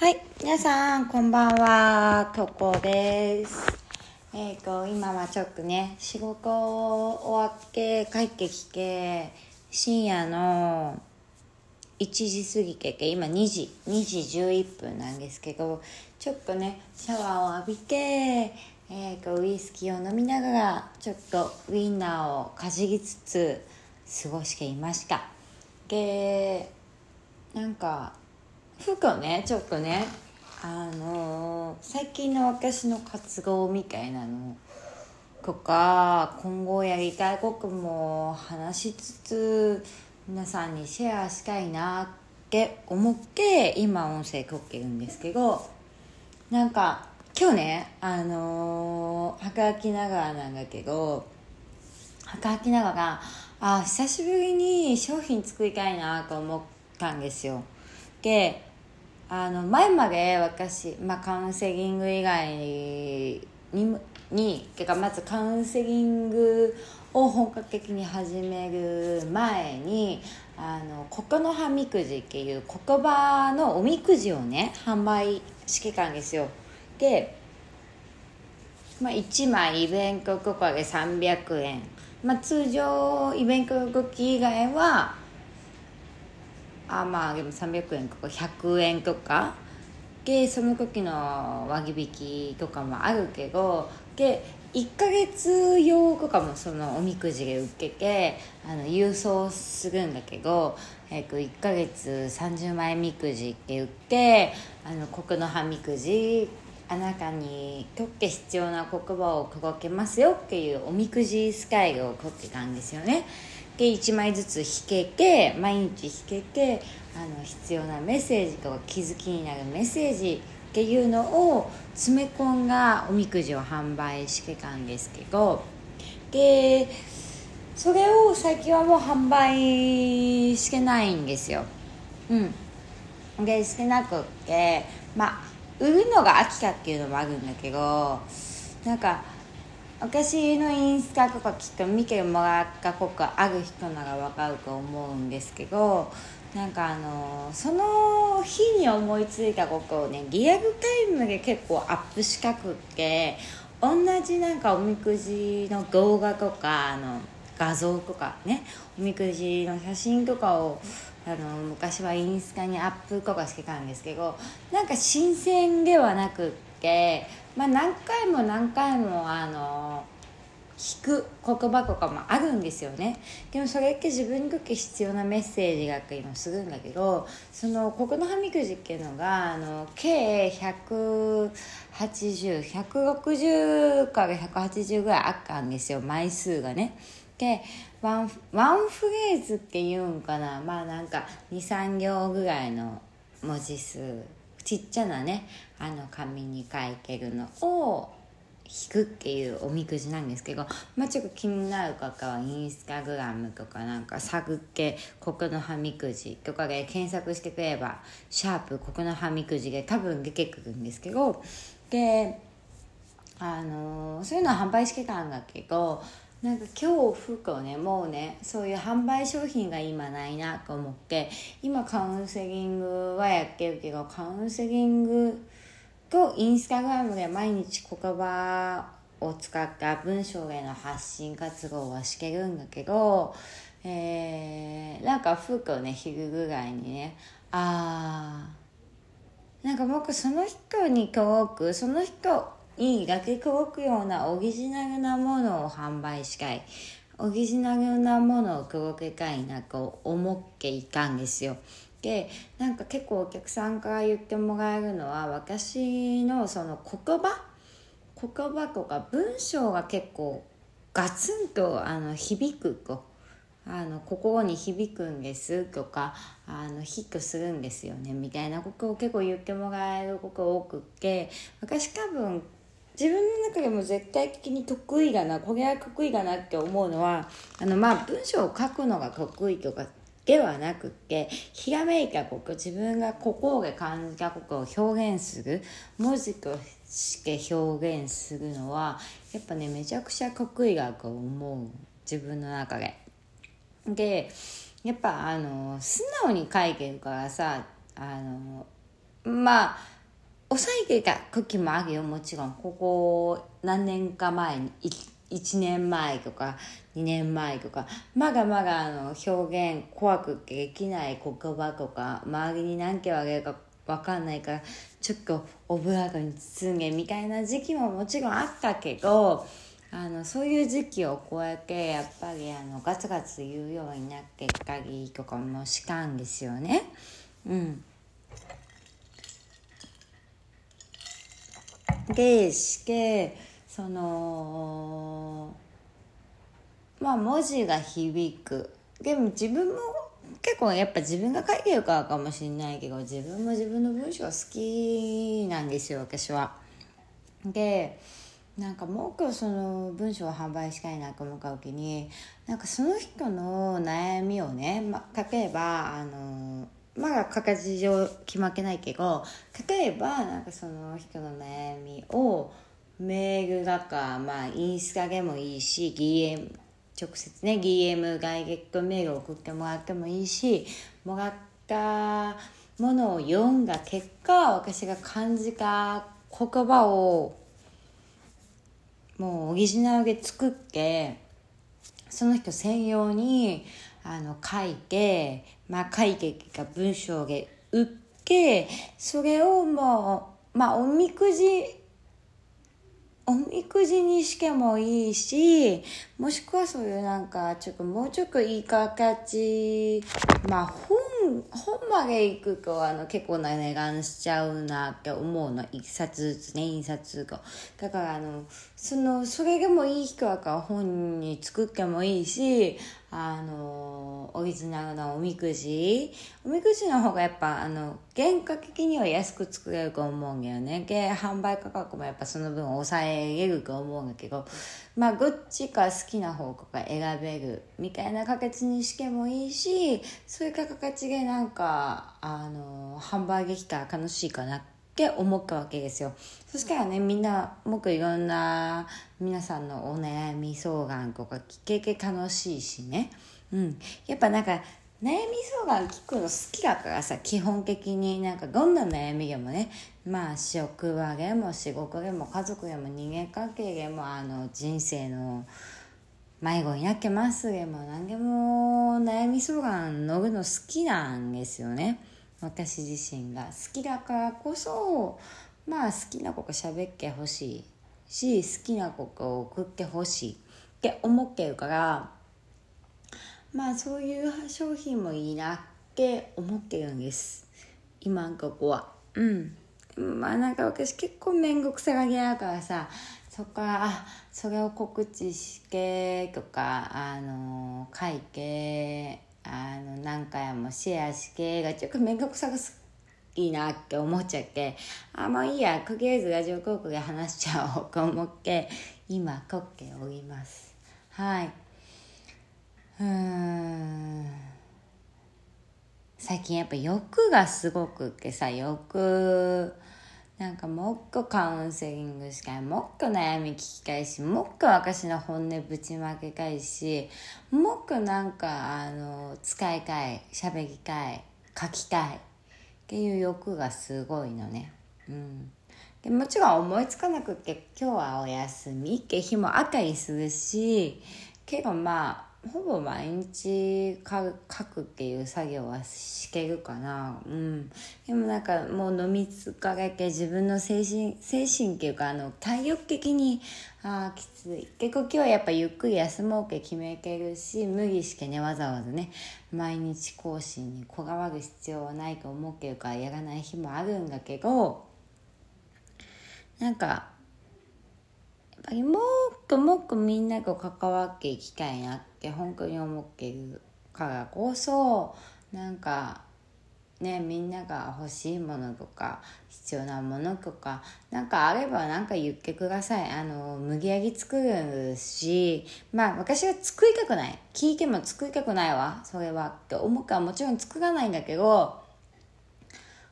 はい、皆さん、こんばんは。とこです。えっ、と、今はちょっとね、仕事終わって帰ってきて、深夜の1時過ぎてけ、今2時、2時11分なんですけど、ちょっとね、シャワーを浴びて、えー、とウイスキーを飲みながら、ちょっとウインナーをかじりつつ過ごしていました。で、なんか、ふとねちょっとねあのー最近の私の活動みたいなのとか今後やりたいことも話しつつ皆さんにシェアしたいなって思って今音声撮ってるんですけどなんか今日ねあのー働きながらなんだけど働きながらあ久しぶりに商品作りたいなと思ったんですよ。であの前まで私、まあ、カウンセリング以外ににてかまずカウンセリングを本格的に始める前にあのここの葉みくじっていう言葉のおみくじをね販売してたんですよでまあ、1枚イベントとかで300円、まあ、通常イベントの時以外はあまあでも300円とか100円とか。でその時の割引とかもあるけどで1ヶ月用とかもそのおみくじで売ってあの郵送するんだけど、えー、と1ヶ月30枚みくじって売ってあの国の葉みくじあなたにとって必要な言葉を届けますよっていうおみくじスタイルを取ってたんですよね。で1枚ずつ引けて毎日引けてあの必要なメッセージとか気づきになるメッセージっていうのを詰め込んだおみくじを販売してたんですけどでそれを最近はもう販売してないんですよ。うん。でしてなくってまあ売るのが飽きたっていうのもあるんだけどなんか私のインスタとかきっと見てもらったことある人なら分かると思うんですけどなんかあのその日に思いついたことをねリアルタイムで結構アップしたくって同じなんかおみくじの動画とかあの画像とかねおみくじの写真とかをあの昔はインスタにアップとかしてたんですけどなんか新鮮ではなくって、まあ、何回も何回もあの聞く言葉とかもあるんですよね。でもそれって自分にとって必要なメッセージがあったりもするんだけどそのここの葉みくじっていうのがあの計180160から180ぐらいあったんですよ枚数がね。でワンワンフレーズっていうんかな。まあなんか23行ぐらいの文字数。ちっちゃなねあの紙に書いてるのを引くっていうおみくじなんですけど、まあ、ちょっと気になる方はインスタグラムとかなんか探って「ここの葉みくじ」とかで検索してくれば「シャープここの葉みくじ」で多分出てくるんですけどであのそういうのは販売してたんだけどなんか今日服をねもうねそういう販売商品が今ないなと思って今カウンセリングはやってるけどカウンセリングとインスタグラムで毎日言葉を使った文章への発信活動はしてるんだけど、えー、なんか服をね昼ぐらいにねあーなんか僕その人に届くその人にだけ届くようなオリジナルなものを販売したい。オリジナルなものを届けたいなと思っていたんですよ。でなんか結構お客さんから言ってもらえるのは私のその言葉？言葉とか文章が結構ガツンとあの響くとあの心に響くんですとかあのヒットするんですよねみたいなことを結構言ってもらえることが多くて私多分自分の中でも絶対的に得意だなこれは得意だなって思うのはあのまあ文章を書くのが得意とかではなくってひらめいたこと自分が心で感じたことを表現する文字として表現するのはやっぱねめちゃくちゃ得意だと思う自分の中で。でやっぱあの素直に書いてるからさあのまあ抑えていた時もあるよもちろんここ何年か前に1年前とか2年前とかまだまだあの表現怖くできない言葉とか周りに何て言われるか分かんないからちょっとオブラートに包んでみたいな時期ももちろんあったけどあのそういう時期を超えてやっぱりあのガツガツ言うようになってったりとかもしたんですよね。うんでしてそのまあ文字が響くでも自分も結構やっぱ自分が書いてるからかもしれないけど自分も自分の文章好きなんですよ私は。でなんかもう一個その文章を販売したいなと思った時になんかその人の悩みをね、ま、例えばあのまだ形上決まってないけど例えばなんかその人の悩みをメールだかまあインスタでもいいし DM 直接ね DM ダイレクトメール送ってもらってもいいしもらったものを読んだ結果私が感じた言葉をもうオリジナルで作ってその人専用にあの書いてまあ書いてか文章で打ってそれをもうまあおみくじおみくじにしてもいいしもしくはそういうなんかちょっともうちょっといい形まあ本本まで行くとあの結構な値段しちゃうなって思うの。一冊ずつね印刷が。だからあのそのそれでもいい人は本に作ってもいいしあのオリジナルのおみくじ。おみくじの方がやっぱあの原価的には安く作れると思うんだよね。で販売価格もやっぱその分抑えれると思うんだけどまあどっちか好きな方が選べるみたいな形にしてもいいしそういう形でなんかあの販売できたら楽しいかなってって思ったわけですよ。そしたらねみんなもっといろんな皆さんのお悩み相談とか聞けて楽しいしね。うん。やっぱなんか悩み相談聞くの好きだからさ基本的になんかどんな悩みでもね。まあ職場でも仕事でも家族でも人間関係でもあの人生の迷子になってますでも何でも悩み相談乗るの好きなんですよね。私自身が好きだからこそまあ好きな子が喋ってほしいし好きな子を送ってほしいって思ってるからまあそういう商品もいいなって思ってるんです。今んここは。うん。まあなんか私結構面倒くさがりやからさそっかそれを告知してとかあの書いてあの何回もシェアしてがちょっと面倒くさがすいいなって思っちゃってあもういいやとりあえずラジオ広告で話しちゃおうと思って今撮っております。はい。うん。最近やっぱ欲がすごくってさ欲なんかもっとカウンセリングしたいもっと悩み聞きたいしもっと私の本音ぶちまけたいしもっとなんかあの使いたい喋りたい書きたいっていう欲がすごいのね。うん。でもちろん思いつかなくって今日はお休みって日もあったりするしけどまあほぼ毎日書くっていう作業はしてるかな。うん。でもなんかもう飲み疲れて自分の精神精神っていうかあの体力的にああきつい。結構今日はやっぱゆっくり休もうって決めてるし無理してねわざわざね。毎日更新にこだわる必要はないと思ってるからやらない日もあるんだけどなんかぱりもっともっとみんなと関わっていきたいなって本当に思っているからこそなんかねみんなが欲しいものとか必要なものとか何かあれば何か言ってください。あの麦揚げ作るしまあ私は作りたくない。聞いても作りたくないわ。それはって思う？からもちろん作らないんだけど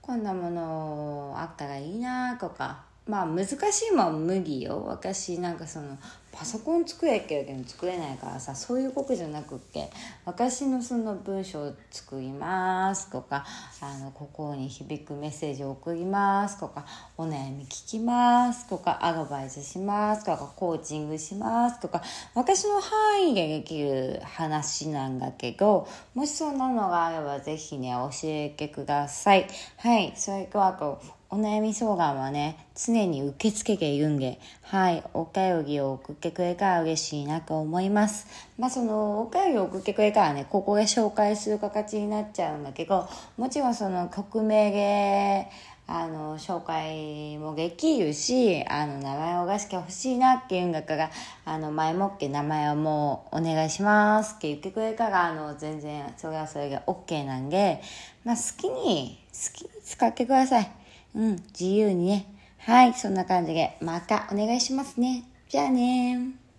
こんなものあったらいいなとかまあ難しいもん無理よ。私なんかそのパソコン作れっけど作れないからさそういうことじゃなくって私のその文章を作りますとかあの心に響くメッセージを送りますとかお悩み聞きますとかアドバイスしますとかコーチングしますとか私の範囲でできる話なんだけどもしそんなのがあればぜひね教えてください。はい。それとあとお悩み相談はね、常に受け付けているんで、はい、お便りを送ってくれたら嬉しいなと思います。まあその、お便りを送ってくれたらね、ここで紹介する形になっちゃうんだけど、もちろんその曲名で、あの、紹介もできるし、あの、名前を出してほしいなっていうんだから、あの、前もって名前をもうお願いしますって言ってくれたら、あの、全然、それはそれが OK なんで、まあ好きに、好きに使ってください。うん、自由にね。はい、そんな感じで、またお願いしますね。じゃあね